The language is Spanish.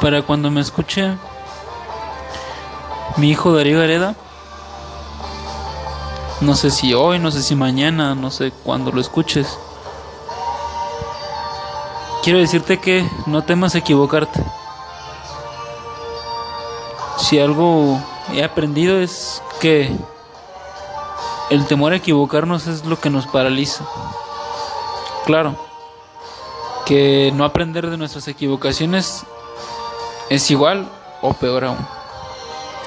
para cuando me escuche mi hijo Darío Hereda. No sé si hoy, no sé si mañana, no sé cuándo lo escuches. Quiero decirte que no temas equivocarte. Si algo he aprendido es que el temor a equivocarnos es lo que nos paraliza. Claro, que no aprender de nuestras equivocaciones es igual o peor aún.